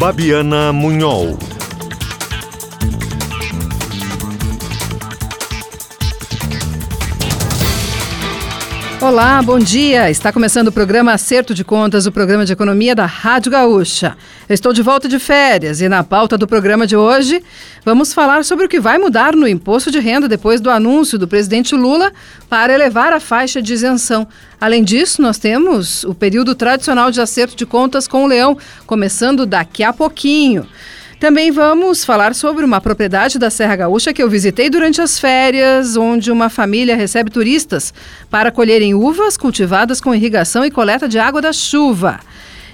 Babiana Munhol. Olá, bom dia. Está começando o programa Acerto de Contas, o programa de economia da Rádio Gaúcha. Eu estou de volta de férias e na pauta do programa de hoje vamos falar sobre o que vai mudar no imposto de renda depois do anúncio do presidente Lula para elevar a faixa de isenção. Além disso, nós temos o período tradicional de acerto de contas com o leão, começando daqui a pouquinho. Também vamos falar sobre uma propriedade da Serra Gaúcha que eu visitei durante as férias, onde uma família recebe turistas para colherem uvas cultivadas com irrigação e coleta de água da chuva.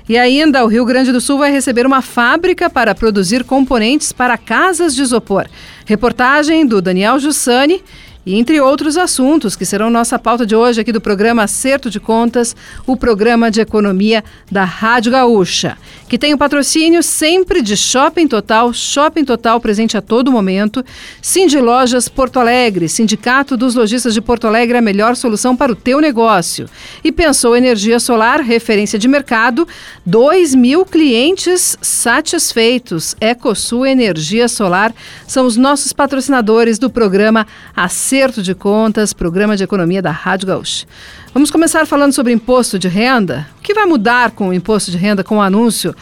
E ainda o Rio Grande do Sul vai receber uma fábrica para produzir componentes para casas de isopor. Reportagem do Daniel Jussani e entre outros assuntos que serão nossa pauta de hoje aqui do programa Acerto de Contas, o programa de economia da Rádio Gaúcha, que tem o patrocínio sempre de Shopping Total, Shopping Total presente a todo momento, Cindy Lojas Porto Alegre, Sindicato dos Lojistas de Porto Alegre, a melhor solução para o teu negócio. E pensou Energia Solar, referência de mercado, 2 mil clientes satisfeitos. Ecosul Energia Solar são os nossos patrocinadores do programa Acerto de Contas, programa de economia da Rádio Gaúcha. Vamos começar falando sobre imposto de renda. O que vai mudar com o imposto de renda com o anúncio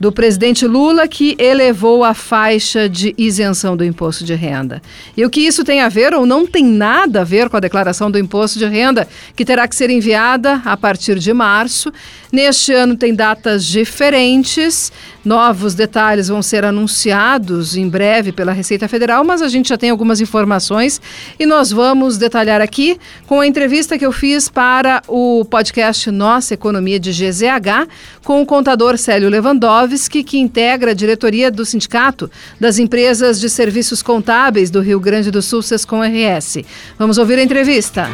do presidente Lula que elevou a faixa de isenção do imposto de renda. E o que isso tem a ver ou não tem nada a ver com a declaração do imposto de renda, que terá que ser enviada a partir de março. Neste ano tem datas diferentes, novos detalhes vão ser anunciados em breve pela Receita Federal, mas a gente já tem algumas informações e nós vamos detalhar aqui com a entrevista que eu fiz para o podcast Nossa Economia de GZH com o contador Célio Lewandowski Lewandowski, que integra a diretoria do Sindicato das Empresas de Serviços Contábeis do Rio Grande do Sul, Sescom RS. Vamos ouvir a entrevista.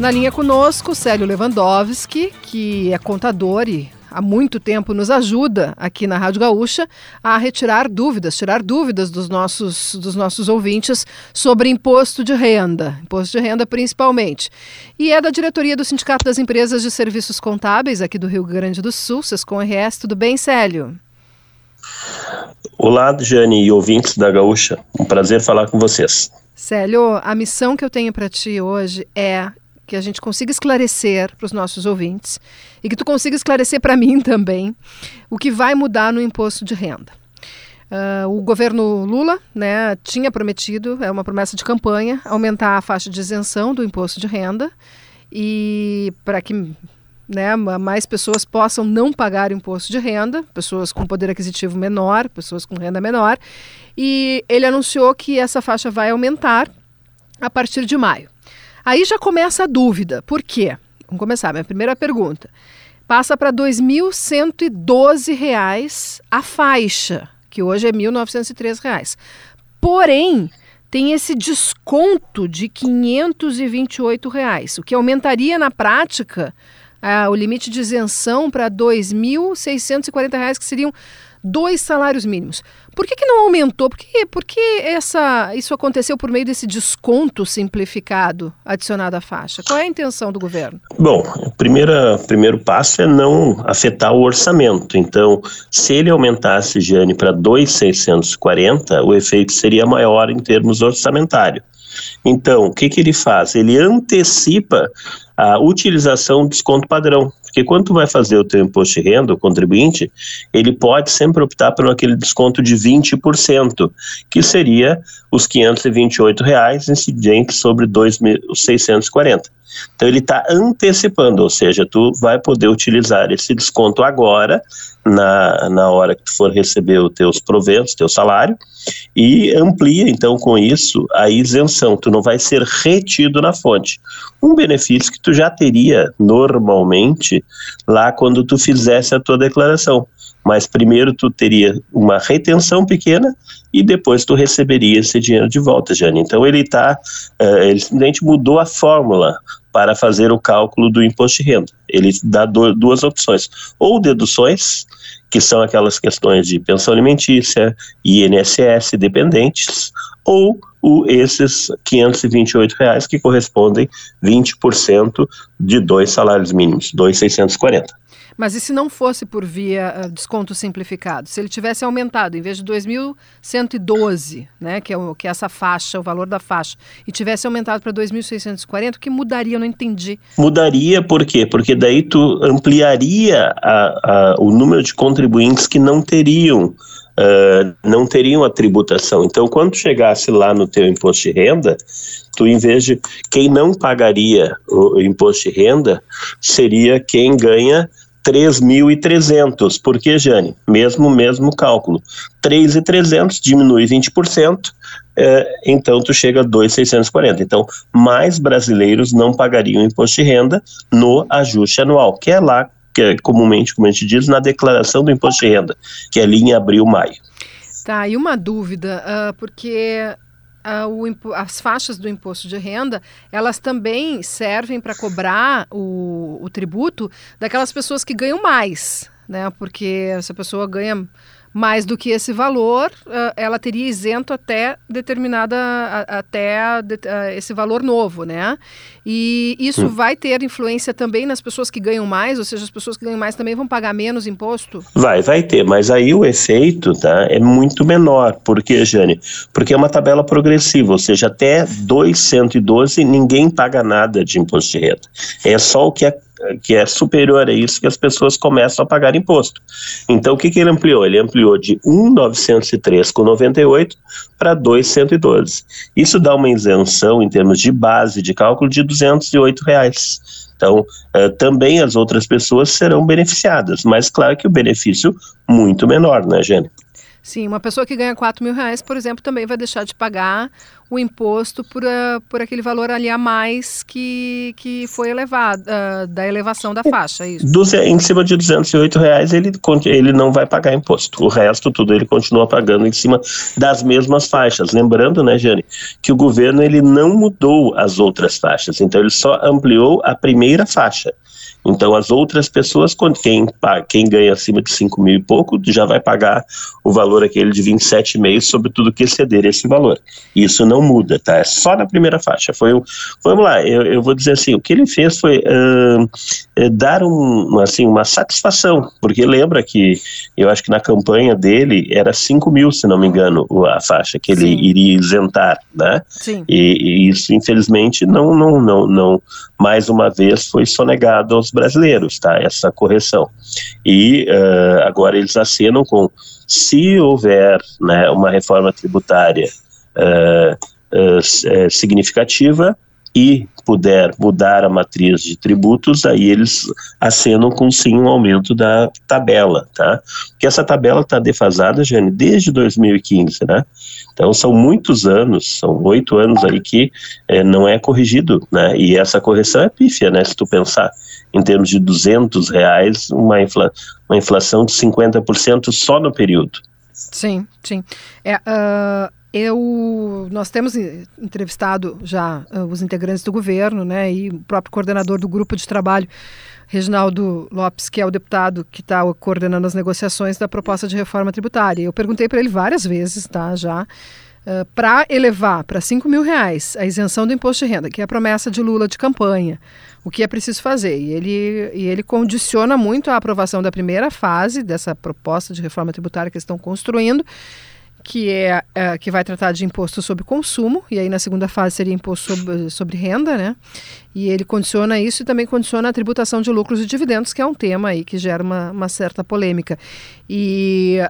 Na linha conosco, Célio Lewandowski, que é contador e há muito tempo nos ajuda aqui na Rádio Gaúcha a retirar dúvidas, tirar dúvidas dos nossos, dos nossos ouvintes sobre imposto de renda, imposto de renda principalmente. E é da diretoria do Sindicato das Empresas de Serviços Contábeis aqui do Rio Grande do Sul, Sescom RS. Tudo bem, Célio? Olá, Jane e ouvintes da Gaúcha. Um prazer falar com vocês. Célio, a missão que eu tenho para ti hoje é que a gente consiga esclarecer para os nossos ouvintes e que tu consiga esclarecer para mim também o que vai mudar no imposto de renda. Uh, o governo Lula né, tinha prometido, é uma promessa de campanha, aumentar a faixa de isenção do imposto de renda e para que né, mais pessoas possam não pagar imposto de renda, pessoas com poder aquisitivo menor, pessoas com renda menor, e ele anunciou que essa faixa vai aumentar a partir de maio. Aí já começa a dúvida. Por quê? Vamos começar. Minha primeira pergunta. Passa para R$ 2.112 a faixa, que hoje é R$ 1.903. Porém, tem esse desconto de 528 reais, o que aumentaria na prática ah, o limite de isenção para R$ 2.640, que seriam dois salários mínimos. Por que, que não aumentou? Por que, por que essa, isso aconteceu por meio desse desconto simplificado adicionado à faixa? Qual é a intenção do governo? Bom, o primeiro, passo é não afetar o orçamento. Então, se ele aumentasse, Jane, para 2,640, o efeito seria maior em termos orçamentários. Então, o que, que ele faz? Ele antecipa a utilização do desconto padrão. Porque quando tu vai fazer o teu imposto de renda, o contribuinte, ele pode sempre optar por aquele desconto de 20%, que seria os 528 reais incidentes sobre 2.640. Então ele está antecipando, ou seja, tu vai poder utilizar esse desconto agora, na, na hora que tu for receber os teus proventos, teu salário, e amplia então com isso a isenção, tu não vai ser retido na fonte. Um benefício que tu já teria normalmente lá quando tu fizesse a tua declaração mas primeiro tu teria uma retenção pequena e depois tu receberia esse dinheiro de volta, Jane. Então ele uh, eh, ele simplesmente mudou a fórmula para fazer o cálculo do imposto de renda. Ele dá duas opções, ou deduções, que são aquelas questões de pensão alimentícia, INSS, dependentes, ou o, esses 528 reais que correspondem 20% de dois salários mínimos, 2,640. Mas e se não fosse por via uh, desconto simplificado? Se ele tivesse aumentado, em vez de 2.112, né, que é, o, que é essa faixa, o valor da faixa, e tivesse aumentado para 2.640, o que mudaria? Eu não entendi. Mudaria por quê? Porque daí tu ampliaria a, a, o número de contribuintes que não teriam Uh, não teriam a tributação. Então, quando chegasse lá no teu imposto de renda, tu em vez de quem não pagaria o imposto de renda seria quem ganha 3.300. Por que, Jane? Mesmo, mesmo cálculo. 3.300 diminui 20%, é, então tu chega a 2.640. Então, mais brasileiros não pagariam imposto de renda no ajuste anual, que é lá, que é comumente, como a gente diz, na declaração do imposto de renda, que é ali em abril, maio. Tá, e uma dúvida, uh, porque o, as faixas do imposto de renda, elas também servem para cobrar o, o tributo daquelas pessoas que ganham mais, né? Porque se a pessoa ganha mais do que esse valor, uh, ela teria isento até determinada, até a, a, esse valor novo, né? E isso hum. vai ter influência também nas pessoas que ganham mais, ou seja, as pessoas que ganham mais também vão pagar menos imposto? Vai, vai ter, mas aí o efeito tá, é muito menor. Por quê, Jane? Porque é uma tabela progressiva, ou seja, até 212 ninguém paga nada de imposto de renda. É só o que é que é superior a isso que as pessoas começam a pagar imposto. Então, o que, que ele ampliou? Ele ampliou de 1,903,98 para 2,112. Isso dá uma isenção em termos de base de cálculo de 208 reais. Então, uh, também as outras pessoas serão beneficiadas, mas claro que o benefício muito menor, né, Gênesis? Sim, uma pessoa que ganha 4 mil reais, por exemplo, também vai deixar de pagar o imposto por, uh, por aquele valor ali a mais que, que foi elevado, uh, da elevação da faixa, é isso? Em cima de 208 reais ele, ele não vai pagar imposto. O resto tudo ele continua pagando em cima das mesmas faixas. Lembrando, né, Jane, que o governo ele não mudou as outras faixas, então ele só ampliou a primeira faixa. Então, as outras pessoas, quem, quem ganha acima de 5 mil e pouco, já vai pagar o valor aquele de 27,5 sobre tudo que exceder esse valor. Isso não muda, tá? É só na primeira faixa. Foi, vamos lá, eu, eu vou dizer assim, o que ele fez foi uh, dar um, assim, uma satisfação, porque lembra que eu acho que na campanha dele era 5 mil, se não me engano, a faixa que ele Sim. iria isentar, né? Sim. E, e isso, infelizmente, não, não, não, não, mais uma vez foi sonegado aos brasileiros, tá? Essa correção. E uh, agora eles acenam com se houver né, uma reforma tributária uh, uh, significativa e puder mudar a matriz de tributos, aí eles acenam com sim um aumento da tabela, tá? Porque essa tabela está defasada, Jane, desde 2015, né? Então são muitos anos, são oito anos aí que é, não é corrigido, né? E essa correção é pífia, né? Se tu pensar em termos de 200 reais, uma, infla, uma inflação de 50% só no período. Sim, sim. É, uh, eu, nós temos entrevistado já uh, os integrantes do governo, né, e o próprio coordenador do grupo de trabalho, Reginaldo Lopes, que é o deputado que está coordenando as negociações da proposta de reforma tributária. Eu perguntei para ele várias vezes, tá, já, uh, para elevar para 5 mil reais a isenção do imposto de renda, que é a promessa de Lula de campanha, o que é preciso fazer. E ele, e ele condiciona muito a aprovação da primeira fase dessa proposta de reforma tributária que estão construindo, que é, é, que vai tratar de imposto sobre consumo, e aí na segunda fase seria imposto sobre, sobre renda, né? E ele condiciona isso e também condiciona a tributação de lucros e dividendos, que é um tema aí que gera uma, uma certa polêmica. E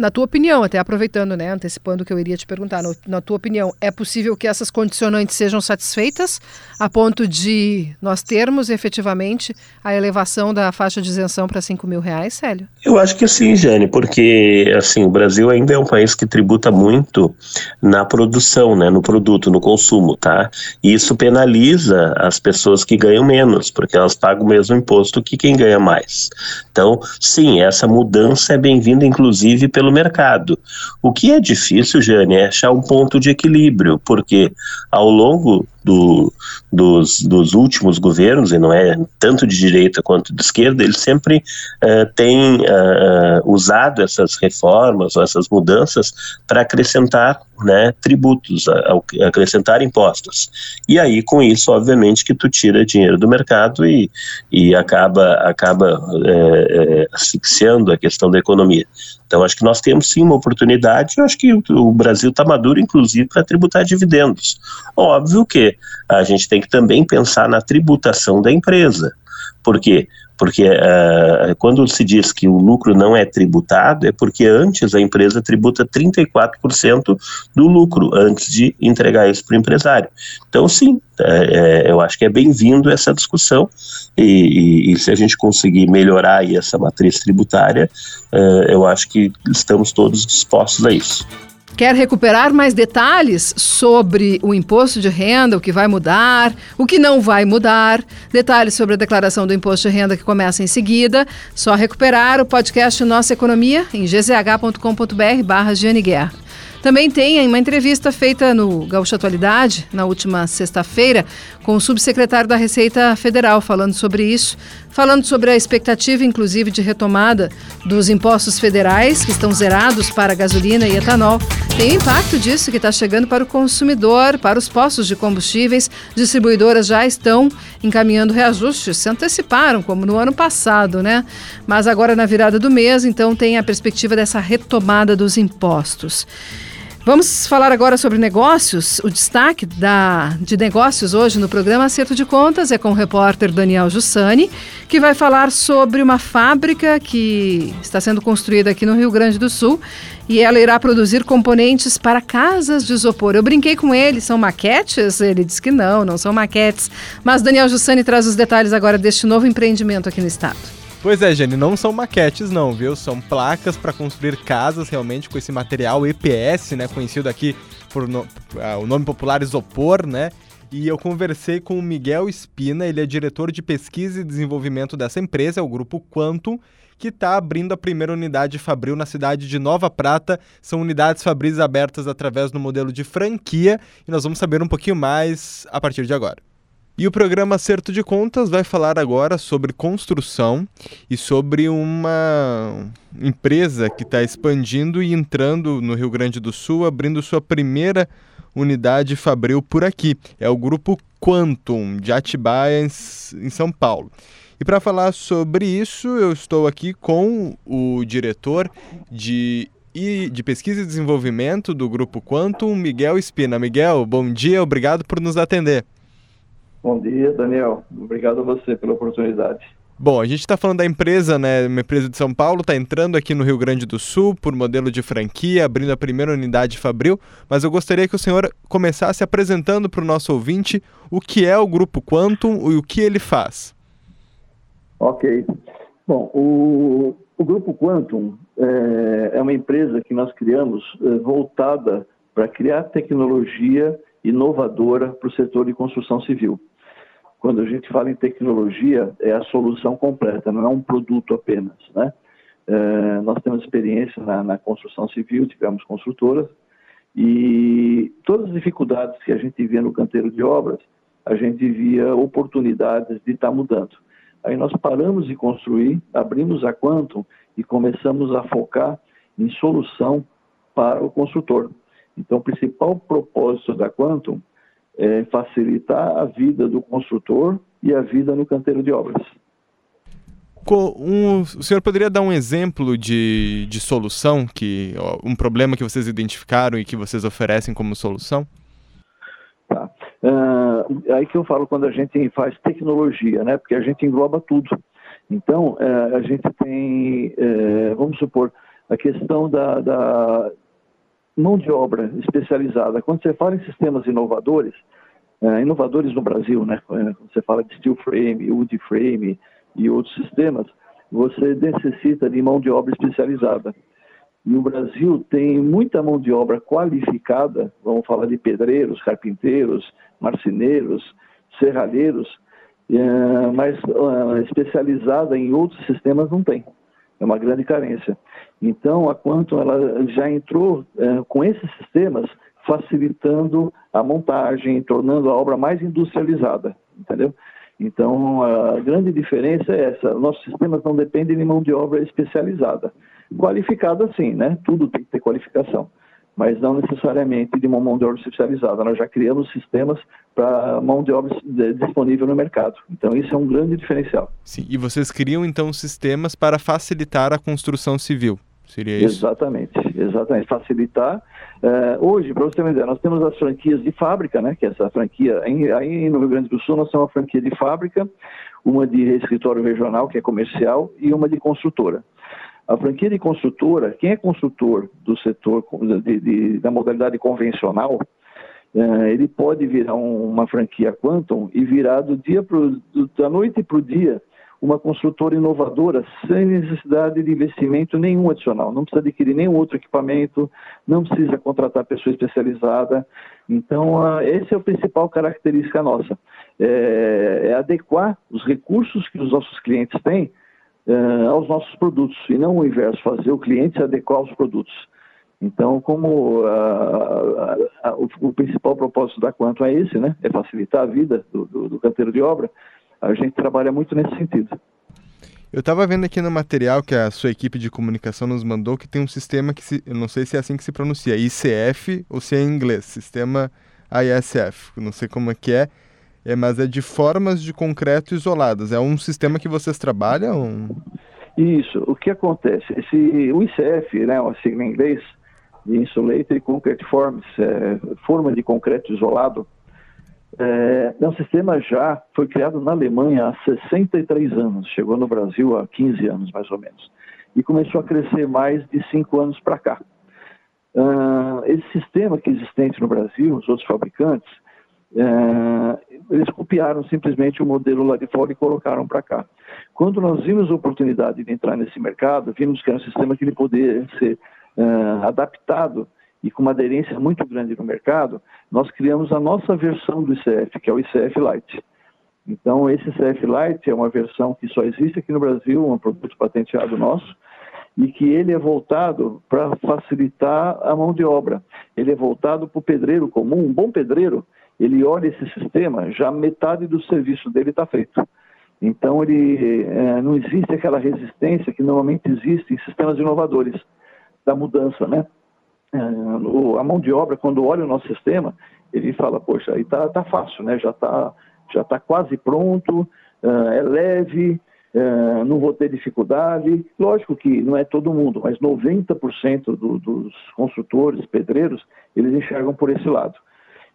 na tua opinião, até aproveitando, né, antecipando o que eu iria te perguntar, no, na tua opinião, é possível que essas condicionantes sejam satisfeitas a ponto de nós termos efetivamente a elevação da faixa de isenção para 5 mil reais, Célio? Eu acho que sim, Jane, porque assim, o Brasil ainda é um país que tributa muito na produção, né, no produto, no consumo, tá? E isso penaliza as pessoas que ganham menos, porque elas pagam o mesmo imposto que quem ganha mais. Então, sim, essa mudança é bem-vinda, inclusive, pelo pelo mercado. O que é difícil, Jane, é achar um ponto de equilíbrio, porque ao longo do, dos, dos, últimos governos, e não é tanto de direita quanto de esquerda, eles sempre uh, uh, usado essas reformas essas mudanças para acrescentar né, tributos, acrescentar impostos. E aí, com isso, obviamente, que tu tira dinheiro do mercado e, e acaba, acaba é, é, asfixiando a questão da economia. Então, acho que nós temos sim uma oportunidade, eu acho que o Brasil está maduro, inclusive, para tributar dividendos. Óbvio que a gente tem que também pensar na tributação da empresa. Por quê? Porque uh, quando se diz que o lucro não é tributado, é porque antes a empresa tributa 34% do lucro, antes de entregar isso para o empresário. Então, sim, é, é, eu acho que é bem-vindo essa discussão, e, e, e, se a gente conseguir melhorar essa matriz tributária, uh, eu acho que estamos todos dispostos a isso. Quer recuperar mais detalhes sobre o imposto de renda, o que vai mudar, o que não vai mudar, detalhes sobre a declaração do imposto de renda que começa em seguida, só recuperar o podcast Nossa Economia em gzh.com.br barra Guerra. Também tem uma entrevista feita no Gaúcha Atualidade, na última sexta-feira, com o subsecretário da Receita Federal, falando sobre isso, falando sobre a expectativa, inclusive, de retomada dos impostos federais, que estão zerados para gasolina e etanol. Tem o impacto disso que está chegando para o consumidor, para os postos de combustíveis. Distribuidoras já estão encaminhando reajustes, se anteciparam, como no ano passado, né? Mas agora, na virada do mês, então, tem a perspectiva dessa retomada dos impostos. Vamos falar agora sobre negócios. O destaque da, de negócios hoje no programa Acerto de Contas é com o repórter Daniel Jussani, que vai falar sobre uma fábrica que está sendo construída aqui no Rio Grande do Sul e ela irá produzir componentes para casas de isopor. Eu brinquei com ele, são maquetes? Ele disse que não, não são maquetes. Mas Daniel Jussani traz os detalhes agora deste novo empreendimento aqui no estado. Pois é, Jenny, não são maquetes não, viu? São placas para construir casas realmente com esse material EPS, né? Conhecido aqui por no, uh, o nome popular isopor, né? E eu conversei com o Miguel Espina, ele é diretor de pesquisa e desenvolvimento dessa empresa, é o grupo Quantum, que está abrindo a primeira unidade Fabril na cidade de Nova Prata. São unidades Fabris abertas através do modelo de franquia e nós vamos saber um pouquinho mais a partir de agora. E o programa Acerto de Contas vai falar agora sobre construção e sobre uma empresa que está expandindo e entrando no Rio Grande do Sul, abrindo sua primeira unidade Fabril por aqui. É o grupo Quantum, de Atibaia, em São Paulo. E para falar sobre isso, eu estou aqui com o diretor de de pesquisa e desenvolvimento do Grupo Quantum, Miguel Espina. Miguel, bom dia, obrigado por nos atender. Bom dia, Daniel. Obrigado a você pela oportunidade. Bom, a gente está falando da empresa, né? Uma empresa de São Paulo, está entrando aqui no Rio Grande do Sul por modelo de franquia, abrindo a primeira unidade Fabril. Mas eu gostaria que o senhor começasse apresentando para o nosso ouvinte o que é o Grupo Quantum e o que ele faz. Ok. Bom, o, o Grupo Quantum é, é uma empresa que nós criamos é, voltada para criar tecnologia inovadora para o setor de construção civil. Quando a gente fala em tecnologia, é a solução completa, não é um produto apenas. Né? É, nós temos experiência na, na, construção civil, tivemos construtoras, e todas as dificuldades que a gente via no canteiro de obras, a gente via oportunidades de estar tá mudando. Aí nós paramos de construir, abrimos a Quantum e começamos a focar em solução para o construtor. Então, o principal propósito da Quantum é facilitar a vida do construtor e a vida no canteiro de obras. Um, o senhor poderia dar um exemplo de, de solução, que um problema que vocês identificaram e que vocês oferecem como solução? Tá. Uh, aí que eu falo quando a gente faz tecnologia, né? Porque a gente engloba tudo. Então, uh, a gente tem, uh, vamos supor, a questão da, da, mão de obra especializada. Quando você fala em sistemas inovadores, é, inovadores no Brasil, né? Quando você fala de steel frame, wood frame e outros sistemas, você necessita de mão de obra especializada. E o Brasil tem muita mão de obra qualificada, vamos falar de pedreiros, carpinteiros, marceneiros, serralheiros, é, mas é, especializada em outros sistemas não tem. É uma grande carência. Então, a Quantum ela já entrou é, com esses sistemas facilitando a montagem, tornando a obra mais industrializada, entendeu? Então, a grande diferença é essa: nossos sistemas não dependem de mão de obra especializada. Qualificada, sim, né? Tudo tem que ter qualificação, mas não necessariamente de uma mão de obra especializada. Nós já criamos sistemas para mão de obra disponível no mercado. Então, isso é um grande diferencial. Sim, e vocês criam, então, sistemas para facilitar a construção civil? Seria isso? Exatamente, exatamente. Facilitar. Uh, hoje, para você ter uma ideia, nós temos as franquias de fábrica, né? Que é essa franquia. Em, aí no Rio Grande do Sul, nós temos uma franquia de fábrica, uma de escritório regional, que é comercial, e uma de construtora. A franquia de construtora, quem é construtor do setor de, de, da modalidade convencional, uh, ele pode virar um, uma franquia Quantum e virar do dia pro, do, da noite para o dia uma construtora inovadora sem necessidade de investimento nenhum adicional. Não precisa adquirir nenhum outro equipamento, não precisa contratar pessoa especializada. Então, essa é a principal característica nossa. É, é, adequar os recursos que os nossos clientes têm uh, aos nossos produtos, e não o inverso, fazer o cliente se adequar aos produtos. Então, como uh, o, o, principal propósito da Quantum é esse, né? É facilitar a vida do, do, do canteiro de obra, a gente trabalha muito nesse sentido. Eu estava vendo aqui no material que a sua equipe de comunicação nos mandou que tem um sistema que se, eu não sei se é assim que se pronuncia, ICF ou se é em inglês, sistema ISF, não sei como é que é, é mas é de formas de concreto isoladas. É um sistema que vocês trabalham? Isso. O que acontece? Esse, o ICF, né, a sigla em inglês, de Insulated Concrete Forms, é, forma de concreto isolado, é, é um sistema já foi criado na Alemanha há 63 anos, chegou no Brasil há 15 anos mais ou menos, e começou a crescer mais de 5 anos para cá. Uh, esse sistema que é existente no Brasil, os outros fabricantes, uh, eles copiaram simplesmente o modelo lá de fora e colocaram para cá. Quando nós vimos a oportunidade de entrar nesse mercado, vimos que era um sistema que ele poderia ser uh, adaptado e com uma aderência muito grande no mercado, nós criamos a nossa versão do ICF, que é o ICF Lite. Então, esse ICF Lite é uma versão que só existe aqui no Brasil, um produto patenteado nosso, e que ele é voltado para facilitar a mão de obra. Ele é voltado para o pedreiro comum. Um bom pedreiro, ele olha esse sistema, já metade do serviço dele está feito. Então, ele é, não existe aquela resistência que normalmente existe em sistemas inovadores da mudança, né? É, a mão de obra, quando olha o nosso sistema, ele fala, poxa, aí tá, tá fácil, né? Já está já tá quase pronto, é, é leve, é, não vou ter dificuldade. Lógico que não é todo mundo, mas 90% do, dos construtores, pedreiros, eles enxergam por esse lado.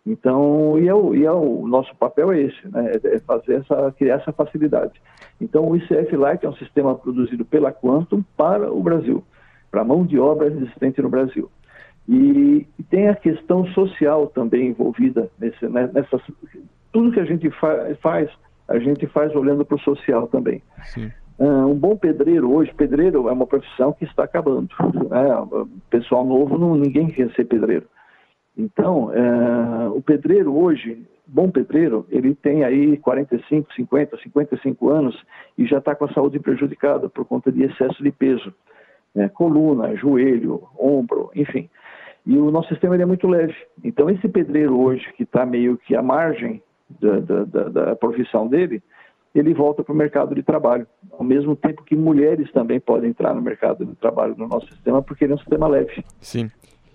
Então, e, é o, e é o nosso papel é esse, né? É fazer essa, criar essa facilidade. Então, o ICF Lite é um sistema produzido pela Quantum para o Brasil, para a mão de obra existente no Brasil. E, e, tem a questão social também envolvida nesse, né, nessa tudo que a gente fa faz a gente faz olhando para o social também. Uh, um bom pedreiro hoje, pedreiro é uma profissão que está acabando. Né? Pessoal novo, não, ninguém quer ser pedreiro. Então, uh, o pedreiro hoje, bom pedreiro, ele tem aí 45, 50, 55 anos e já está com a saúde prejudicada por conta de excesso de peso. Né? Coluna, joelho, ombro, enfim. E o nosso sistema é muito leve. Então, esse pedreiro hoje, que está meio que à margem da, da, da profissão dele, ele volta para o mercado de trabalho. Ao mesmo tempo que mulheres também podem entrar no mercado de trabalho no nosso sistema, porque ele é um sistema leve. Sim.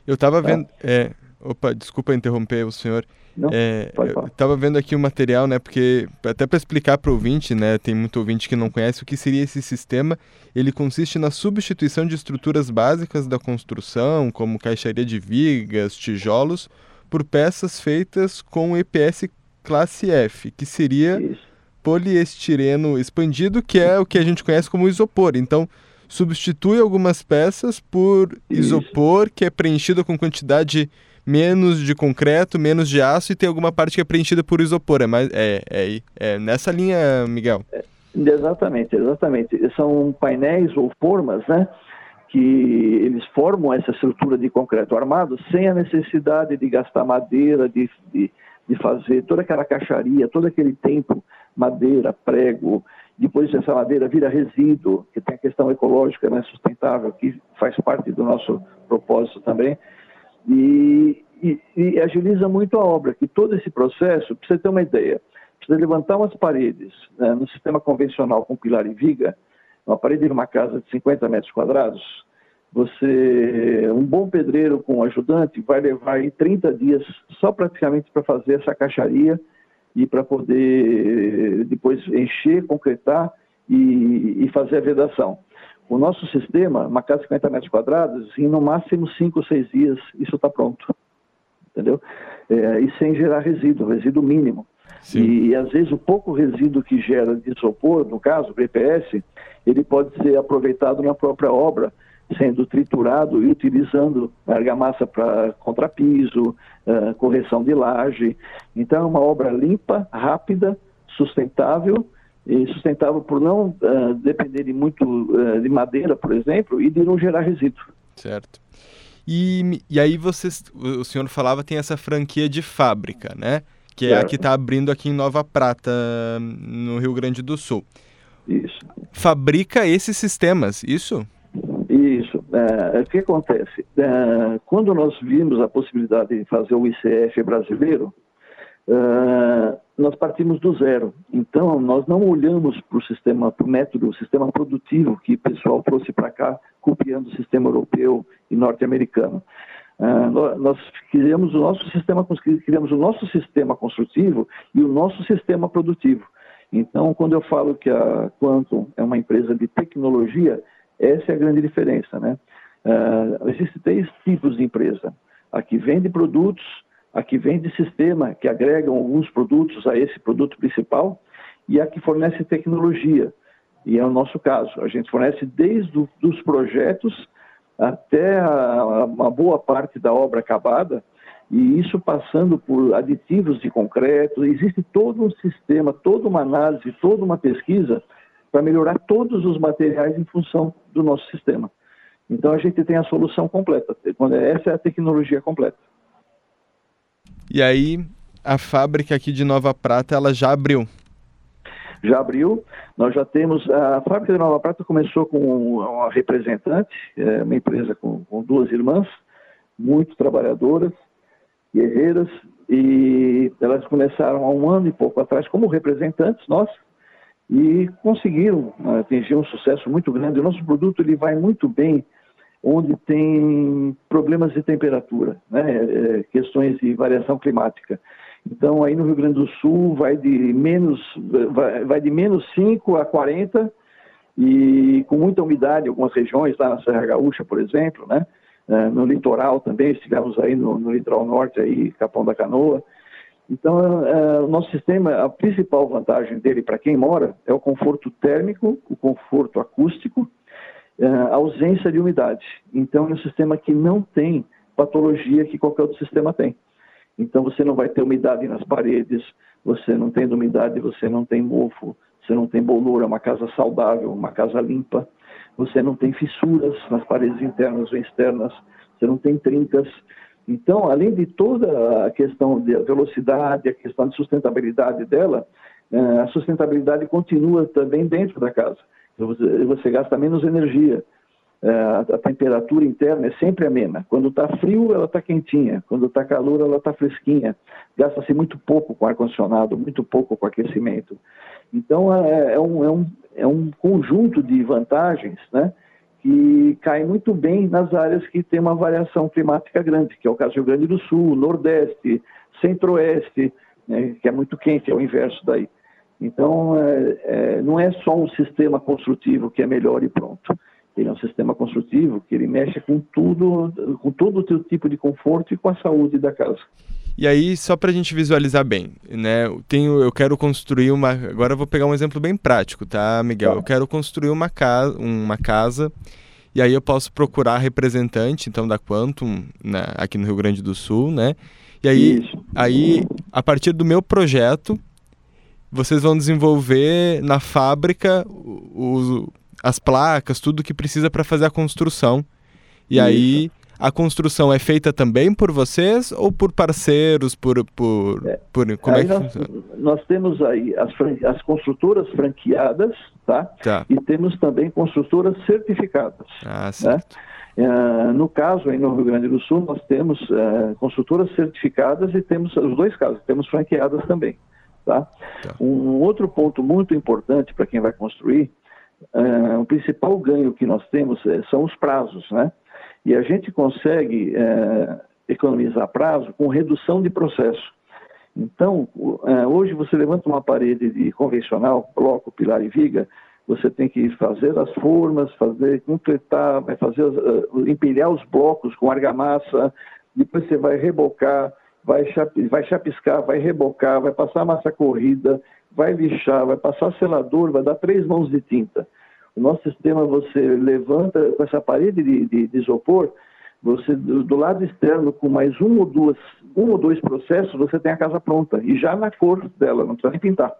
Eu estava tá? vendo. É, opa, desculpa interromper o senhor. Não, é, estava vendo aqui o material, né? Porque até para explicar para o ouvinte, né? Tem muito ouvinte que não conhece o que seria esse sistema. Ele consiste na substituição de estruturas básicas da construção, como caixaria de vigas, tijolos, por peças feitas com EPS classe F, que seria Isso. poliestireno expandido, que é o que a gente conhece como isopor. Então, substitui algumas peças por Isso. isopor, que é preenchido com quantidade menos de concreto, menos de aço e tem alguma parte que é preenchida por isopor. É, mais, é, é, é nessa linha, Miguel? É, exatamente, exatamente. São painéis ou formas, né? Que eles formam essa estrutura de concreto armado sem a necessidade de gastar madeira, de, de, de fazer toda aquela caixaria, todo aquele tempo, madeira, prego, depois essa madeira vira resíduo, que tem a questão ecológica, né, sustentável, que faz parte do nosso propósito também. E, e, e, agiliza muito a obra, que todo esse processo, para você ter uma ideia, precisa levantar umas paredes né, no sistema convencional com pilar e viga, uma parede de uma casa de 50 metros quadrados, você, um bom pedreiro com um ajudante vai levar aí 30 dias só praticamente para fazer essa caixaria e para poder depois encher, concretar e, e, fazer a vedação. O nosso sistema, uma casa de 50 metros quadrados, em no máximo 5 ou 6 dias isso está pronto. Entendeu? É, e sem gerar resíduo, resíduo mínimo. E, e, às vezes o pouco resíduo que gera de isopor, no caso, o EPS, ele pode ser aproveitado na própria obra, sendo triturado e utilizando argamassa para contrapiso, uh, correção de laje. Então é uma obra limpa, rápida, sustentável e sustentável por não uh, depender de muito uh, de madeira, por exemplo, e de não gerar resíduo. Certo. E, e aí vocês, o senhor falava tem essa franquia de fábrica, né? Que é a que está abrindo aqui em Nova Prata, no Rio Grande do Sul. Isso. Fabrica esses sistemas, isso? Isso. É, o que acontece? É, quando nós vimos a possibilidade de fazer o ICF brasileiro, é, nós partimos do zero. Então, nós não olhamos para o sistema, para o método, o sistema produtivo que o pessoal trouxe para cá, copiando o sistema europeu e norte-americano. Uh, nós criamos o nosso sistema, criamos o nosso sistema construtivo e o nosso sistema produtivo. Então, quando eu falo que a Quantum é uma empresa de tecnologia, essa é a grande diferença, né? Uh, existem três tipos de empresa: a que vende produtos, a que vende sistema, que agregam alguns produtos a esse produto principal, e a que fornece tecnologia. E é o nosso caso. A gente fornece desde os projetos até a, uma boa parte da obra acabada, e isso passando por aditivos de concreto, existe todo um sistema, toda uma análise, toda uma pesquisa para melhorar todos os materiais em função do nosso sistema. Então a gente tem a solução completa, essa é a tecnologia completa. E aí a fábrica aqui de Nova Prata ela já abriu? já abriu. Nós já temos, a fábrica de Nova Prata começou com uma representante, é, uma empresa com, com duas irmãs, muito trabalhadoras, guerreiras, e elas começaram há um ano e pouco atrás como representantes nós e conseguiram né, atingir um sucesso muito grande. O nosso produto ele vai muito bem onde tem problemas de temperatura, né, é, questões de variação climática. Então, aí no Rio Grande do Sul vai de menos, vai, vai de menos 5 a 40 e com muita umidade algumas regiões, lá na Serra Gaúcha, por exemplo, né? É, no litoral também, estivemos aí no, no, litoral norte, aí, Capão da Canoa. Então, é, o nosso sistema, a principal vantagem dele para quem mora é o conforto térmico, o conforto acústico, é, a ausência de umidade. Então, é um sistema que não tem patologia que qualquer outro sistema tem. Então você não vai ter umidade nas paredes, você não tem umidade, você não tem mofo, você não tem bolor, é uma casa saudável, uma casa limpa, você não tem fissuras nas paredes internas ou externas, você não tem trincas. Então, além de toda a questão de velocidade, a questão de sustentabilidade dela, eh, a sustentabilidade continua também dentro da casa. Você gasta menos energia, é, a temperatura interna é sempre amena. Quando está frio, ela está quentinha. Quando está calor, ela está fresquinha. Gasta-se muito pouco com ar-condicionado, muito pouco com aquecimento. Então, é, é, um, é, um, é um conjunto de vantagens né, que cai muito bem nas áreas que tem uma variação climática grande, que é o caso do Rio Grande do Sul, Nordeste, Centro-Oeste, né, que é muito quente, é o inverso daí. Então, é, é, não é só um sistema construtivo que é melhor e pronto ele é um sistema construtivo que ele mexe com tudo, com todo o teu tipo de conforto e com a saúde da casa. E aí, só para a gente visualizar bem, né? Eu, tenho, eu quero construir uma. Agora eu vou pegar um exemplo bem prático, tá, Miguel? Tá. Eu quero construir uma casa, uma casa e aí eu posso procurar representante, então, da Quantum, né, aqui no Rio Grande do Sul, né? E aí, Isso. aí, a partir do meu projeto, vocês vão desenvolver na fábrica o, as placas, tudo que precisa para fazer a construção. E Isso. aí a construção é feita também por vocês ou por parceiros, por, por, é. por como aí é que nós, funciona? Nós temos aí as, as construtoras franqueadas, tá? tá? E temos também construtoras certificadas. Ah, né? certo. Né? Uh, no caso, aí no Rio Grande do Sul, nós temos uh, consultoras certificadas e temos os dois casos, temos franqueadas também. Tá? tá. Um outro ponto muito importante para quem vai construir, uh, o principal ganho que nós temos é, são os prazos, né? E a gente consegue economizar prazo com redução de processo. Então, hoje você levanta uma parede de convencional, bloco, pilar e viga, você tem que fazer as formas, fazer, completar, vai fazer, uh, empilhar os blocos com argamassa, depois você vai rebocar, vai, vai chapiscar, vai rebocar, vai passar massa corrida, vai lixar, vai passar selador, vai dar três mãos de tinta. O nosso sistema você levanta com essa parede de, de, de isopor, você do, do, lado externo com mais um ou duas, um ou dois processos, você tem a casa pronta e já na cor dela, não precisa nem pintar.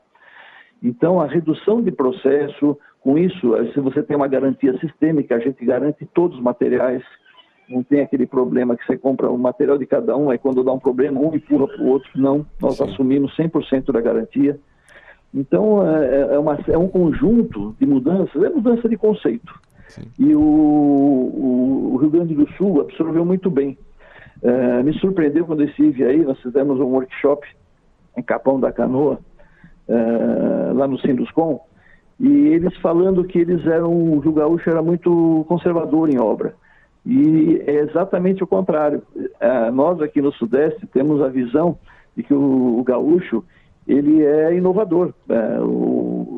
Então, a redução de processo, com isso, se você tem uma garantia sistêmica, a gente garante todos os materiais, não tem aquele problema que você compra o material de cada um, aí quando dá um problema, um empurra para o outro, não, nós Sim. assumimos 100% da garantia. Então, é, é, uma, é, um conjunto de mudanças, é mudança de conceito. Sim. E o, o, Rio Grande do Sul absorveu muito bem. É, me surpreendeu quando eu estive aí, nós fizemos um workshop em Capão da Canoa, uh, lá no Sinduscom, e eles falando que eles eram, o Rio Gaúcho era muito conservador em obra. E é exatamente o contrário. Uh, nós aqui no Sudeste temos a visão de que o, gaúcho ele é inovador. Uh,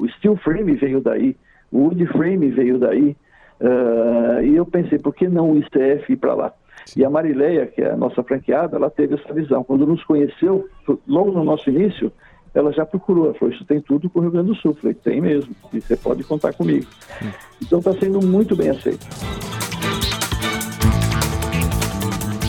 o, steel frame veio daí, o wood frame veio daí. Uh, e eu pensei, por que não o ICF ir para lá? E a Marileia, que é a nossa franqueada, ela teve essa visão. Quando nos conheceu, logo no nosso início, ela já procurou, ela falou, isso tem tudo com o Rio Grande do Sul. Eu falei, tem mesmo, e você pode contar comigo. Então está sendo muito bem aceito.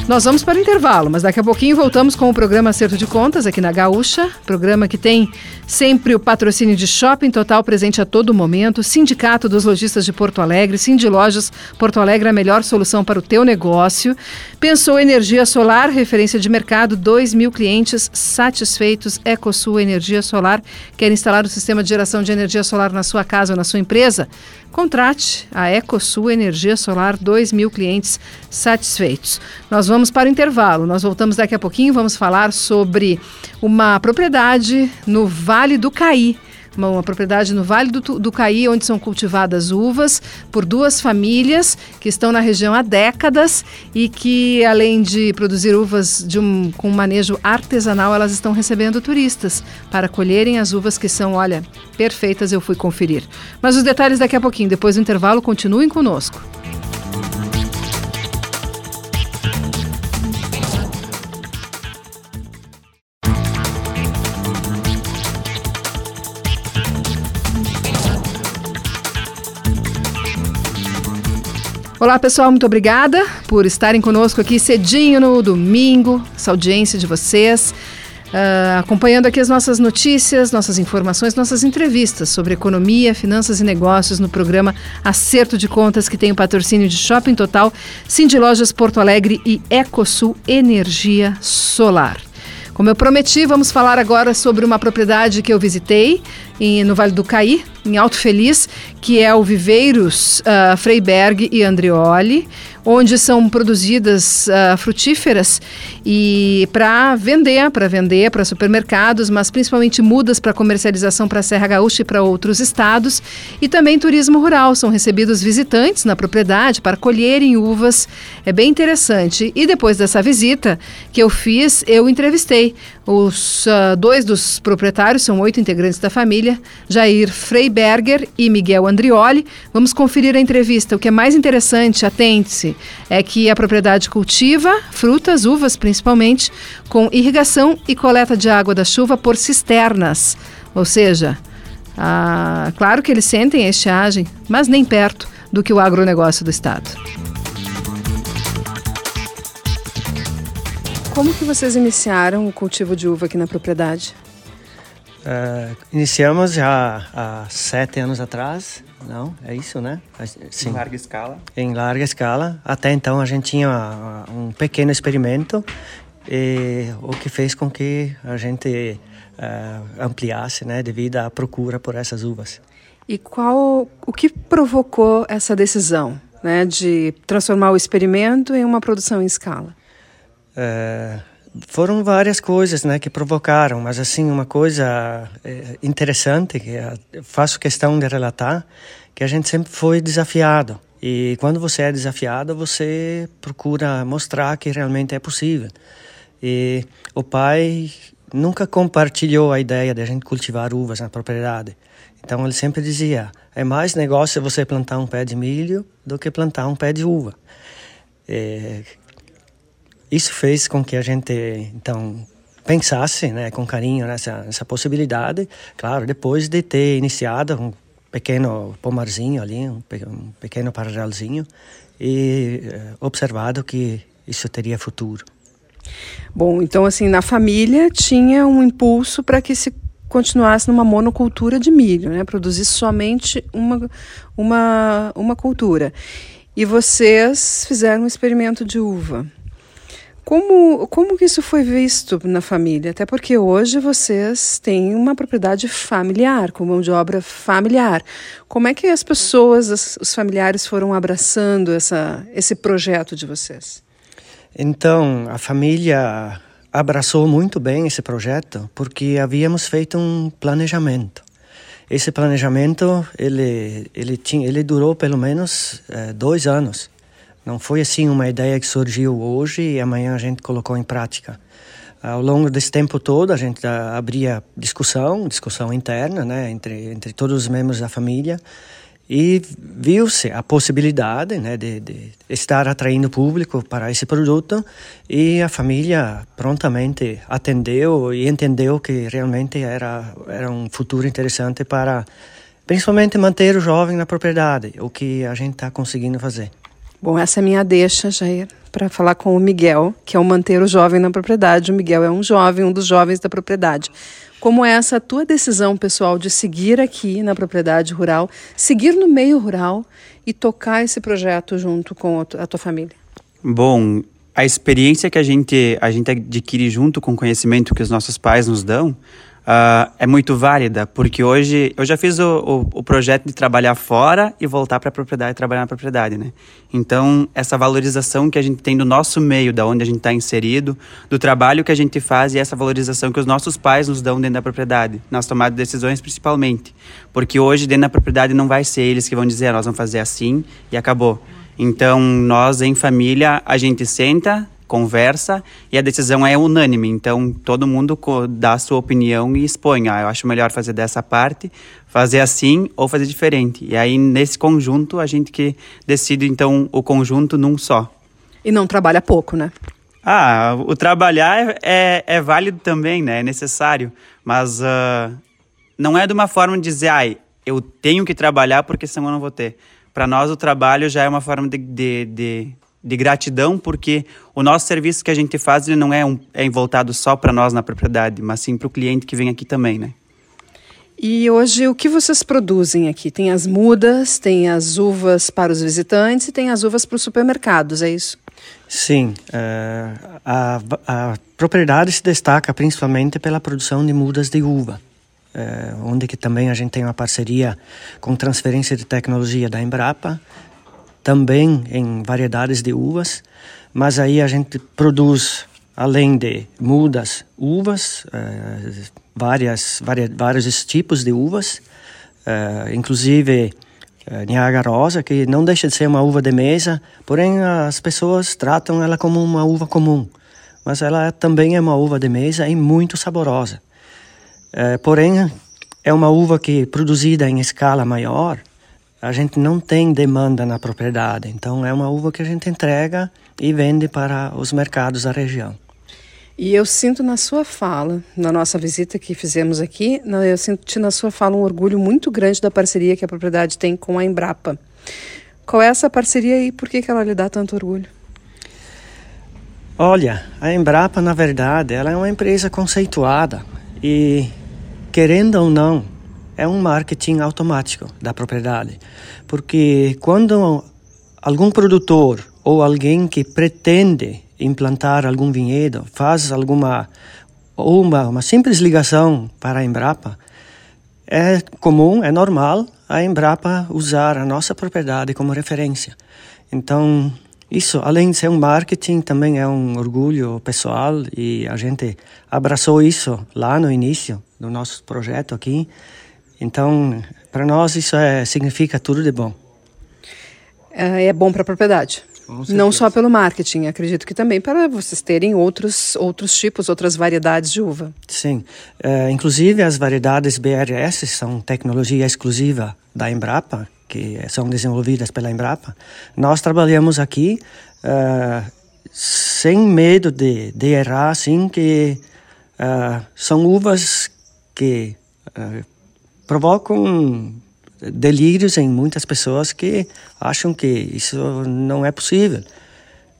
Nós vamos para o intervalo, mas daqui a pouquinho voltamos com o programa Acerto de Contas aqui na Gaúcha, programa que tem sempre o patrocínio de Shopping Total presente a todo momento, Sindicato dos Lojistas de Porto Alegre, Cindy Lojas Porto Alegre, a melhor solução para o teu negócio. Pensou Energia Solar, referência de mercado, 2 mil clientes satisfeitos. EcoSul Energia Solar, quer instalar o sistema de geração de energia solar na sua casa ou na sua empresa? Contrate a EcoSul Energia Solar, 2 mil clientes satisfeitos. Nós vamos para o intervalo. Nós voltamos daqui a pouquinho, vamos falar sobre uma propriedade no Vale do Caí uma, uma, propriedade no Vale do, do Caí, onde são cultivadas uvas por duas famílias que estão na região há décadas e que, além de produzir uvas de um, com manejo artesanal, elas estão recebendo turistas para colherem as uvas que são, olha, perfeitas, eu fui conferir. Mas os detalhes daqui a pouquinho, depois do intervalo, continuem conosco. Olá, pessoal, muito obrigada por estarem conosco aqui cedinho no domingo, essa audiência de vocês. Uh, acompanhando aqui as nossas notícias, nossas informações, nossas entrevistas sobre economia, finanças e negócios no programa Acerto de Contas, que tem o patrocínio de Shopping Total, Cindy Lojas Porto Alegre e Ecosul Energia Solar. Como eu prometi, vamos falar agora sobre uma propriedade que eu visitei em, no Vale do Caí, em Alto Feliz, que é o Viveiros uh, Freiberg e Andrioli, onde são produzidas uh, frutíferas e para vender, para vender para supermercados, mas principalmente mudas para comercialização para a Serra Gaúcha e para outros estados, e também turismo rural. São recebidos visitantes na propriedade para colherem uvas. É bem interessante. E depois dessa visita que eu fiz, eu entrevistei os uh, dois dos proprietários, são oito integrantes da família, Jair Freiberger e Miguel Andrioli. Vamos conferir a entrevista. O que é mais interessante, atente-se, é que a propriedade cultiva frutas, uvas principalmente, com irrigação e coleta de água da chuva por cisternas. Ou seja, ah, claro que eles sentem a estiagem, mas nem perto do que o agronegócio do estado. Como que vocês iniciaram o cultivo de uva aqui na propriedade? Uh, iniciamos já há sete anos atrás, não? É isso, né? Sim. Em larga escala. Em larga escala. Até então a gente tinha um pequeno experimento, e, o que fez com que a gente uh, ampliasse, né, devido à procura por essas uvas. E qual, o que provocou essa decisão? né, de transformar o experimento em uma produção em escala? É, foram várias coisas né, que provocaram, mas assim uma coisa é, interessante que faço questão de relatar que a gente sempre foi desafiado. E quando você é desafiado você procura mostrar que realmente é possível. E o pai nunca compartilhou a ideia de a gente cultivar uvas na propriedade. Então ele sempre dizia é mais negócio você plantar um pé de milho do que plantar um pé de uva. É, isso fez com que a gente, então, pensasse né, com carinho nessa, nessa possibilidade. Claro, depois de ter iniciado um pequeno pomarzinho ali, um, pequeno paralelzinho, e uh, observado que isso teria futuro. Bom, então assim, na família tinha um impulso para que se continuasse numa monocultura de milho, né? Produzir somente uma, uma, uma cultura. E vocês fizeram um experimento de uva. Como, como que isso foi visto na família? Até porque hoje vocês têm uma propriedade familiar, com mão de obra familiar. Como é que as pessoas, os familiares foram abraçando essa, esse projeto de vocês? Então, a família abraçou muito bem esse projeto porque havíamos feito um planejamento. Esse planejamento ele ele tinha ele durou pelo menos é, dois anos não foi assim uma ideia que surgiu hoje e amanhã a gente colocou em prática. Ao longo desse tempo todo, a gente abria discussão, discussão interna, né, entre, entre todos os membros da família, e viu-se a possibilidade né, de, de, estar atraindo público para esse produto e a família prontamente atendeu e entendeu que realmente era, era um futuro interessante para principalmente manter o jovem na propriedade, o que a gente está conseguindo fazer. Bom, essa é minha deixa, Jair, para falar com o Miguel, que é o manter o jovem na propriedade. O Miguel é um jovem, um dos jovens da propriedade. Como é essa tua decisão, pessoal, de seguir aqui na propriedade rural, seguir no meio rural e tocar esse projeto junto com a tua família? Bom, a experiência que a gente, a gente adquire junto com o conhecimento que os nossos pais nos dão, uh, é muito válida, porque hoje eu já fiz o, o, o projeto de trabalhar fora e voltar para a propriedade trabalhar na propriedade, né? Então, essa valorização que a gente tem do nosso meio, da onde a gente está inserido, do trabalho que a gente faz e essa valorização que os nossos pais nos dão dentro da propriedade, nas tomadas de decisões principalmente. Porque hoje, dentro da propriedade, não vai ser eles que vão dizer, ah, nós vamos fazer assim e acabou. Então, nós em família, a gente senta, conversa e a decisão é unânime. Então, todo mundo dá a sua opinião e expõe. Ah, eu acho melhor fazer dessa parte, fazer assim ou fazer diferente. E aí, nesse conjunto, a gente que decide, então, o conjunto num só. E não trabalha pouco, né? Ah, o trabalhar é, é válido também, né? É necessário. Mas uh, não é de uma forma de dizer, ai, eu tenho que trabalhar porque senão eu não vou ter. Para nós, o trabalho já é uma forma de, de, de de gratidão, porque o nosso serviço que a gente faz ele não é, um, é voltado só para nós na propriedade, mas sim para o cliente que vem aqui também, né? E hoje o que vocês produzem aqui? Tem as mudas, tem as uvas para os visitantes e tem as uvas para os supermercados, é isso? Sim, uh, a, a propriedade se destaca principalmente pela produção de mudas de uva. Uh, onde que também a gente tem uma parceria com transferência de tecnologia da Embrapa, também em variedades de uvas, mas aí a gente produz, além de mudas, uvas, uh, várias, várias, vários tipos de uvas, uh, inclusive uh, Niagara Rosa, que não deixa de ser uma uva de mesa, porém as pessoas tratam ela como uma uva comum, mas ela também é uma uva de mesa e muito saborosa. porém, é uma uva que produzida em escala maior, a gente não tem demanda na propriedade. Então é uma uva que a gente entrega e vende para os mercados da região. E eu sinto na sua fala, na nossa visita que fizemos aqui, eu sinto na sua fala um orgulho muito grande da parceria que a propriedade tem com a Embrapa. Qual é essa parceria e por que, que ela lhe dá tanto orgulho? Olha, a Embrapa, na verdade, ela é uma empresa conceituada e, querendo ou não, é um marketing automático da propriedade. Porque quando algum produtor ou alguém que pretende implantar algum vinhedo faz alguma ou uma, uma simples ligação para a Embrapa, é comum, é normal a Embrapa usar a nossa propriedade como referência. Então, isso, além de ser um marketing, também é um orgulho pessoal e a gente abraçou isso lá no início do nosso projeto aqui. Então, para nós isso é, significa tudo de bom. É, é bom para a propriedade. Não só pelo marketing, acredito que também para vocês terem outros, outros tipos, outras variedades de uva. Sim, uh, inclusive as variedades BRS são tecnologia exclusiva da Embrapa, que são desenvolvidas pela Embrapa. Nós trabalhamos aqui uh, sem medo de, de errar, assim, que uh, são uvas que provocam delírios em muitas pessoas que acham que isso não é possível.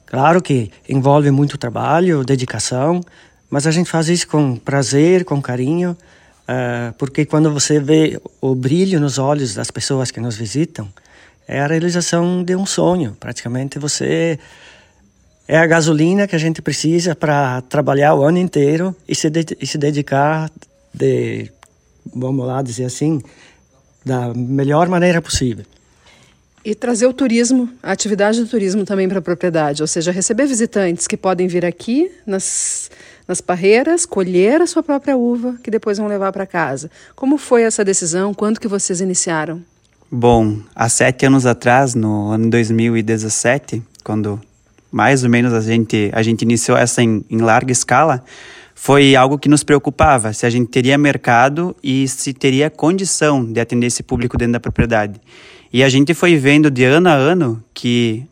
Claro que envolve muito trabalho, dedicação, mas a gente faz isso com prazer, com carinho, uh, porque quando você vê o brilho nos olhos das pessoas que nos visitam, é a realização de um sonho. Praticamente você é a gasolina que a gente precisa para trabalhar o ano inteiro e se, de e se dedicar de, vamos lá dizer assim, da melhor maneira possível. E trazer o turismo, a atividade do turismo também para a propriedade, ou seja, receber visitantes que podem vir aqui nas, nas parreiras, colher a sua própria uva, que depois vão levar para casa. Como foi essa decisão? Quando que vocês iniciaram? Bom, há sete anos atrás, no ano 2017, quando mais ou menos a gente, a gente iniciou essa em, em larga escala, foi algo que nos preocupava, se a gente teria mercado e se teria condição de atender esse público dentro da propriedade. E a gente foi vendo de ano a ano que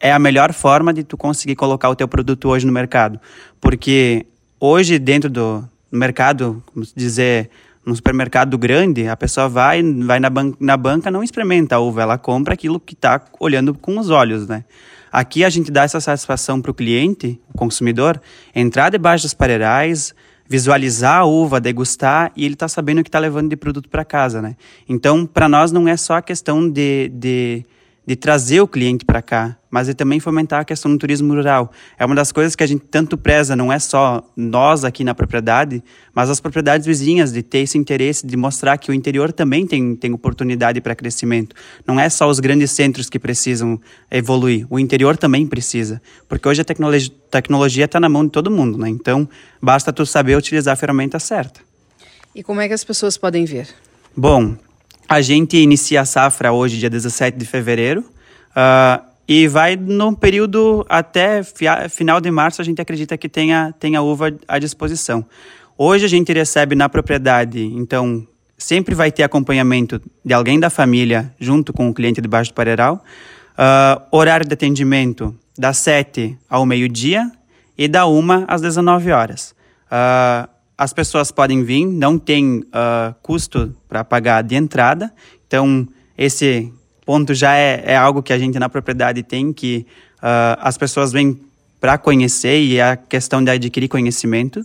é a melhor forma de tu conseguir colocar o teu produto hoje no mercado. Porque hoje dentro do mercado, como dizer, no supermercado grande, a pessoa vai, vai na, ban na banca, não experimenta a uva, ela compra aquilo que está olhando com os olhos, né? Aqui a gente dá essa satisfação para o cliente, o consumidor, entrar debaixo dos pareirais, visualizar a uva, degustar e ele está sabendo o que está levando de produto para casa, né? Então, para nós não é só a questão de, de de trazer o cliente para cá, mas de também fomentar a questão do turismo rural. É uma das coisas que a gente tanto preza, não é só nós aqui na propriedade, mas as propriedades vizinhas, de ter esse interesse de mostrar que o interior também tem, tem oportunidade para crescimento. Não é só os grandes centros que precisam evoluir, o interior também precisa, porque hoje a tecnologia está na mão de todo mundo, né? Então, basta tu saber utilizar a ferramenta certa. E como é que as pessoas podem ver? Bom, a gente inicia a safra hoje, dia 17 de fevereiro, uh, e vai no período até final de março, a gente acredita que tenha, tenha uva à disposição. Hoje a gente recebe na propriedade, então sempre vai ter acompanhamento de alguém da família junto com o cliente debaixo do pareiral. Uh, horário de atendimento das 7 ao meio-dia e da 1 às 19 horas. Uh, as pessoas podem vir, não tem uh, custo para pagar de entrada. Então, esse ponto já é, é, algo que a gente na propriedade tem, que uh, as pessoas vêm para conhecer e é a questão de adquirir conhecimento.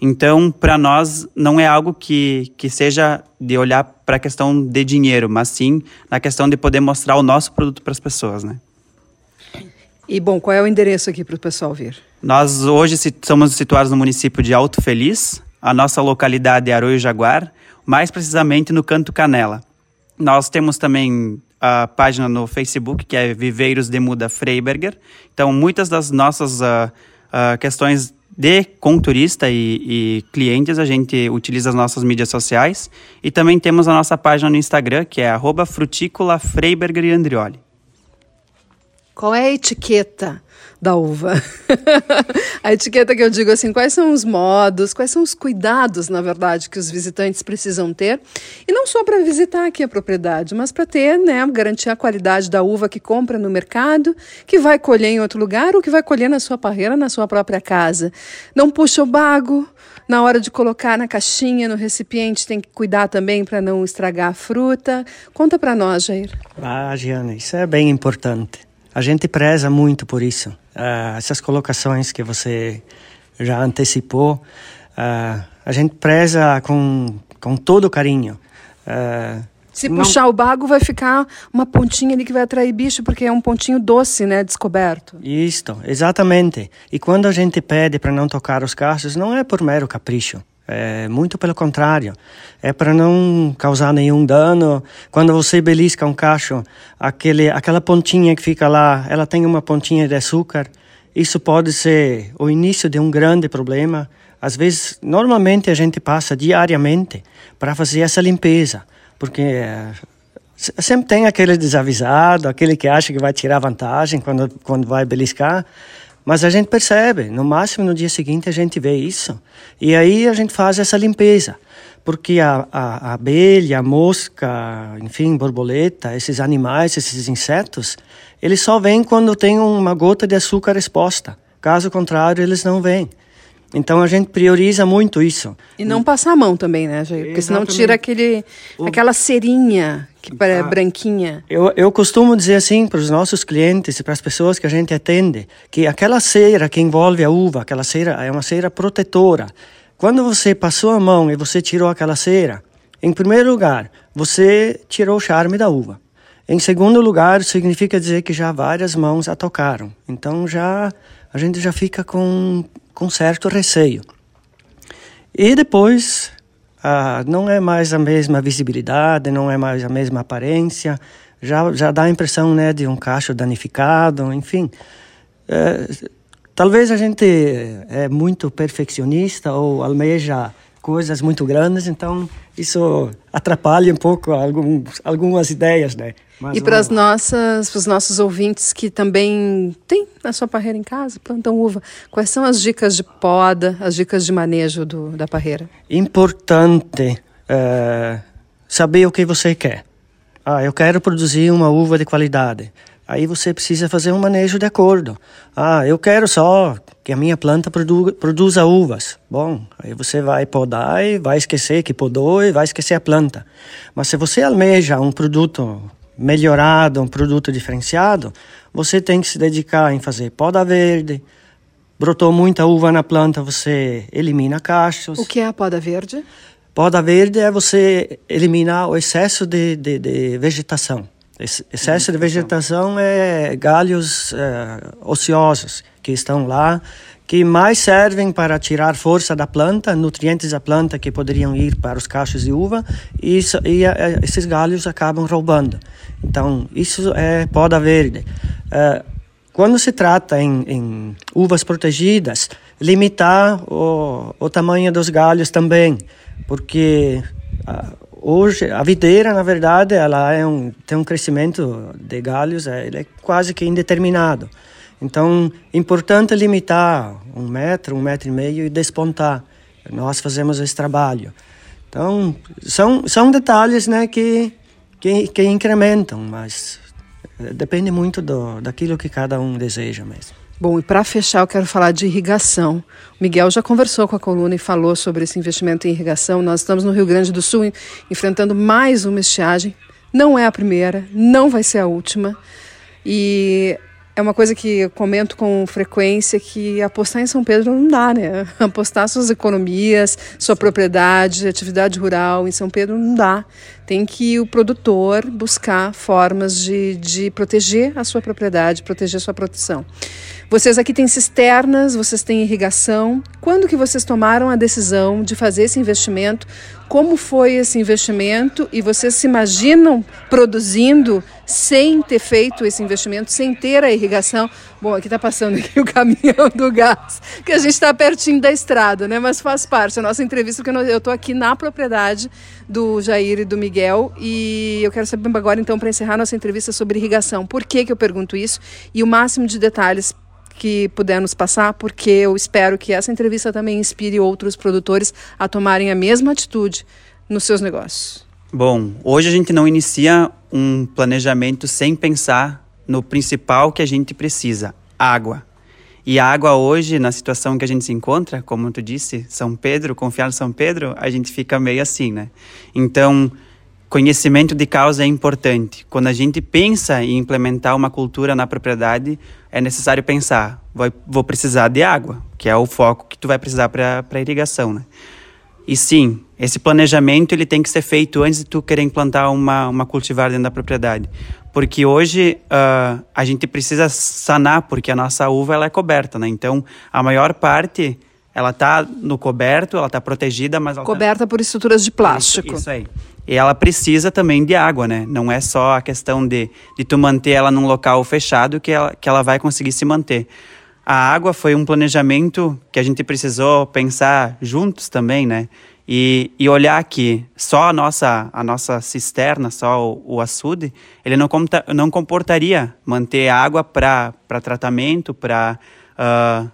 Então, para nós, não é algo que, que seja de olhar para a questão de dinheiro, mas sim na questão de poder mostrar o nosso produto para as pessoas, né? E, bom, qual é o endereço aqui para o pessoal vir? Nós hoje somos situados no município de Alto Feliz, a nossa localidade é Arroio Jaguar, mais precisamente no Canto Canela. Nós temos também a página no Facebook, que é Viveiros de Muda Freiberger. Então, muitas das nossas uh, uh, questões de com turista e, e, clientes, a gente utiliza as nossas mídias sociais. E também temos a nossa página no Instagram, que é arroba Freiberger e Andrioli. Qual é a etiqueta da uva. a etiqueta que eu digo assim, quais são os modos, quais são os cuidados, na verdade, que os visitantes precisam ter. E não só para visitar aqui a propriedade, mas para ter, né, garantir a qualidade da uva que compra no mercado, que vai colher em outro lugar ou que vai colher na sua parreira, na sua própria casa. Não puxa o bago, na hora de colocar na caixinha, no recipiente, tem que cuidar também para não estragar a fruta. Conta para nós, Jair. Ah, Giana, isso é bem importante. A gente preza muito por isso. Uh, essas colocações que você já antecipou, uh, a gente preza com, com todo carinho. Uh, se não... puxar o bago, vai ficar uma pontinha ali que vai atrair bicho, porque é um pontinho doce, né? Descoberto. Isso, exatamente. E quando a gente pede para não tocar os cachos, não é por mero capricho. É muito pelo contrário. É para não causar nenhum dano. Quando você belisca um cacho, aquele, aquela pontinha que fica lá, ela tem uma pontinha de açúcar. Isso pode ser o início de um grande problema. Às vezes, normalmente a gente passa diariamente para fazer essa limpeza, porque é, sempre tem aquele desavisado, aquele que acha que vai tirar vantagem quando, quando vai beliscar. Mas a gente percebe, no máximo no dia seguinte a gente vê isso. E aí a gente faz essa limpeza. Porque a, a, a abelha, a mosca, enfim, borboleta, esses animais, esses insetos, eles só vêm quando tem uma gota de açúcar exposta. Caso contrário, eles não vêm. Então a gente prioriza muito isso. E não passar a mão também, né, Jair? Porque senão tira aquele, aquela cerinha que é branquinha. Eu, eu costumo dizer assim para os nossos clientes e para as pessoas que a gente atende, que aquela cera que envolve a uva, aquela cera é uma cera protetora. Quando você passou a mão e você tirou aquela cera, em primeiro lugar, você tirou o charme da uva. Em segundo lugar, significa dizer que já várias mãos a tocaram. Então já a gente já fica com com certo receio. E depois, ah, não é mais a mesma visibilidade, não é mais a mesma aparência, já, já dá a impressão né, de um cacho danificado, enfim. É, talvez a gente é muito perfeccionista ou almeja coisas muito grandes, então isso atrapalha um pouco alguns, algumas ideias, né? Mas e para as nossas, para os nossos ouvintes que também têm na sua parreira em casa, plantam uva, quais são as dicas de poda, as dicas de manejo do, da parreira? Importante é, saber o que você quer. Ah, eu quero produzir uma uva de qualidade. Aí você precisa fazer um manejo de acordo. Ah, eu quero só que a minha planta produ produza uvas. Bom, aí você vai podar e vai esquecer que podou e vai esquecer a planta. Mas se você almeja um produto melhorado, um produto diferenciado, você tem que se dedicar em fazer poda verde. Brotou muita uva na planta, você elimina cachos. O que é a poda verde? Poda verde é você eliminar o excesso de, de, de vegetação. Excesso de vegetação é galhos é, ociosos que estão lá, que mais servem para tirar força da planta, nutrientes da planta que poderiam ir para os cachos de uva, e, isso, e é, esses galhos acabam roubando. Então, isso é poda verde. É, quando se trata em, em, uvas protegidas, limitar o, o tamanho dos galhos também, porque Hoje, a videira, na verdade, ela é um, tem um crescimento de galhos, é, é quase que indeterminado. Então, importante limitar um metro, um metro e meio e despontar. Nós fazemos esse trabalho. Então, são, são detalhes né, que, que, que incrementam, mas eh, depende muito do, daquilo que cada um deseja mesmo. Bom, e para fechar, eu quero falar de irrigação. O Miguel já conversou com a coluna e falou sobre esse investimento em irrigação. Nós estamos no Rio Grande do Sul enfrentando mais uma estiagem. Não é a primeira, não vai ser a última. E é uma coisa que eu comento com frequência que apostar em São Pedro não dá, né? Apostar suas economias, sua propriedade, atividade rural em São Pedro não dá. Tem que o produtor buscar formas de, de proteger a sua propriedade, proteger a sua produção. Vocês aqui têm cisternas, vocês têm irrigação. Quando que vocês tomaram a decisão de fazer esse investimento? Como foi esse investimento? E vocês se imaginam produzindo sem ter feito esse investimento, sem ter a irrigação? Bom, aqui está passando aqui o caminhão do gás, que a gente está pertinho da estrada, né? Mas faz parte. A nossa entrevista, porque eu estou aqui na propriedade do Jair e do Miguel e eu quero saber agora, então, para encerrar nossa entrevista sobre irrigação. Por que, que eu pergunto isso? E o máximo de detalhes que puder nos passar, porque eu espero que essa entrevista também inspire outros produtores a tomarem a mesma atitude nos seus negócios. Bom, hoje a gente não inicia um planejamento sem pensar no principal que a gente precisa: água. E a água hoje, na situação que a gente se encontra, como tu disse, São Pedro, confiar no São Pedro, a gente fica meio assim, né? Então, conhecimento de causa é importante. Quando a gente pensa em implementar uma cultura na propriedade, é necessário pensar, vou, vou precisar de água, que é o foco que tu vai precisar para a irrigação, né? E sim, esse planejamento ele tem que ser feito antes de tu querer implantar uma, uma cultivar dentro da propriedade. Porque hoje uh, a gente precisa sanar, porque a nossa uva ela é coberta, né? Então, a maior parte ela está no coberto, ela está protegida, mas tá coberta tá... por estruturas de plástico. Isso, isso, aí. E ela precisa também de água, né? Não é só a questão de, de tu manter ela num local fechado que ela, que ela vai conseguir se manter. A água foi um planejamento que a gente precisou pensar juntos também, né? E, e olhar que só a nossa, a nossa cisterna, só o, o açude, ele não, não comportaria manter água para tratamento, para uh, ah,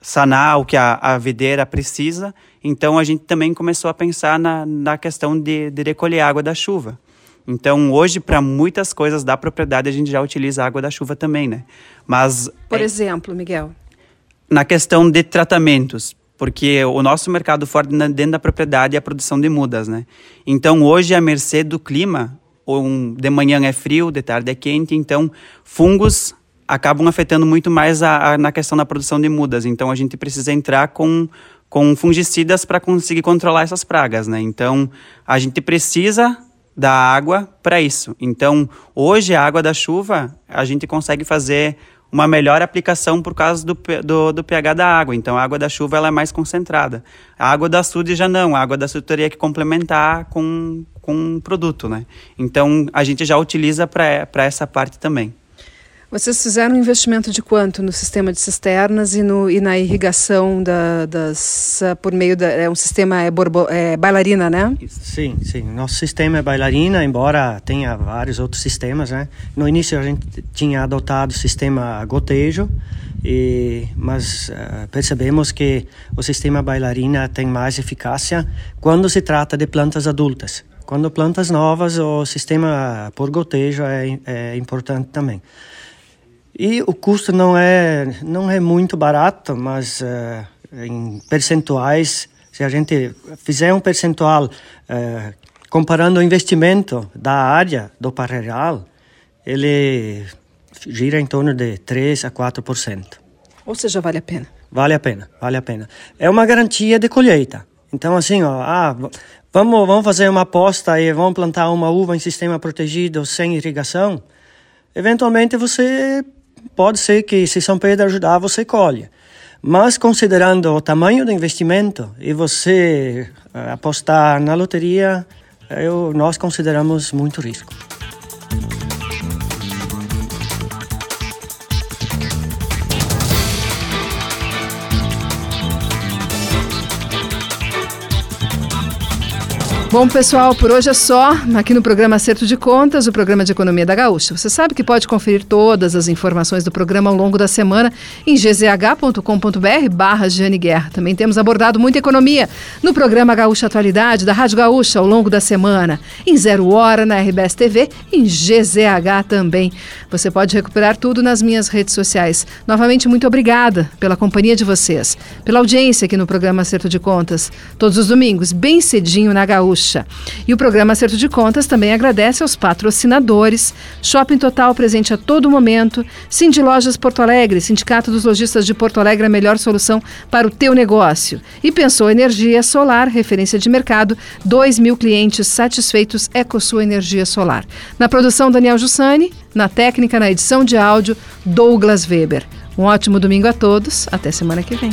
sanar o que a, a videira precisa. Então a gente também começou a pensar na, na questão de, de recolher água da chuva. Então, hoje, para muitas coisas da propriedade, a gente já utiliza água da chuva também, né? Mas. Por é, exemplo, Miguel? Na questão de tratamentos, porque o nosso mercado forte dentro da propriedade é a produção de mudas, né? Então, hoje, a mercê do clima, um, de manhã é frio, de tarde é quente, então, fungos acabam afetando muito mais a, a, na questão da produção de mudas. Então, a gente precisa entrar com, com fungicidas para conseguir controlar essas pragas, né? Então, a gente precisa da água para isso. Então, hoje, a água da chuva, a gente consegue fazer uma melhor aplicação por causa do, do, do, pH da água. Então, a água da chuva ela é mais concentrada. A água da açude já não. A água da açude teria que complementar com, com um produto, né? Então, a gente já utiliza para essa parte também. Vocês fizeram um investimento de quanto no sistema de cisternas e, no, e na irrigação da, das, uh, por meio da. É um sistema é, borbo, é, bailarina, né? Sim, sim. Nosso sistema é bailarina, embora tenha vários outros sistemas, né? No início a gente tinha adotado o sistema gotejo, e, mas uh, percebemos que o sistema bailarina tem mais eficácia quando se trata de plantas adultas. Quando plantas novas, o sistema por gotejo é, é importante também. E o custo não é, não é muito barato, mas uh, em percentuais, se a gente fizer um percentual uh, comparando o investimento da área do parreiral, ele gira em torno de 3 a 4%. Ou seja, vale a pena. Vale a pena, vale a pena. É uma garantia de colheita. Então, assim, ó, ah, vamos, vamos fazer uma aposta e vamos plantar uma uva em sistema protegido sem irrigação. Eventualmente você pode ser que se São Pedro ajudar, você colhe. Mas considerando o tamanho do investimento e você uh, apostar na loteria, eu, nós consideramos muito risco. Bom, pessoal, por hoje é só. Aqui no programa Acerto de Contas, o programa de economia da Gaúcha. Você sabe que pode conferir todas as informações do programa ao longo da semana em gzh.com.br barra Guerra. Também temos abordado muita economia no programa Gaúcha Atualidade, da Rádio Gaúcha, ao longo da semana. Em Zero Hora, na RBS TV, em GZH também. Você pode recuperar tudo nas minhas redes sociais. Novamente, muito obrigada pela companhia de vocês, pela audiência aqui no programa Acerto de Contas. Todos os domingos, bem cedinho na Gaúcha. E o programa Acerto de Contas também agradece aos patrocinadores, Shopping Total presente a todo momento, Cindy Lojas Porto Alegre, Sindicato dos Lojistas de Porto Alegre, a melhor solução para o teu negócio. E Pensou Energia Solar, referência de mercado, 2 mil clientes satisfeitos, EcoSul Energia Solar. Na produção, Daniel Jussani, na técnica, na edição de áudio, Douglas Weber. Um ótimo domingo a todos, até semana que vem.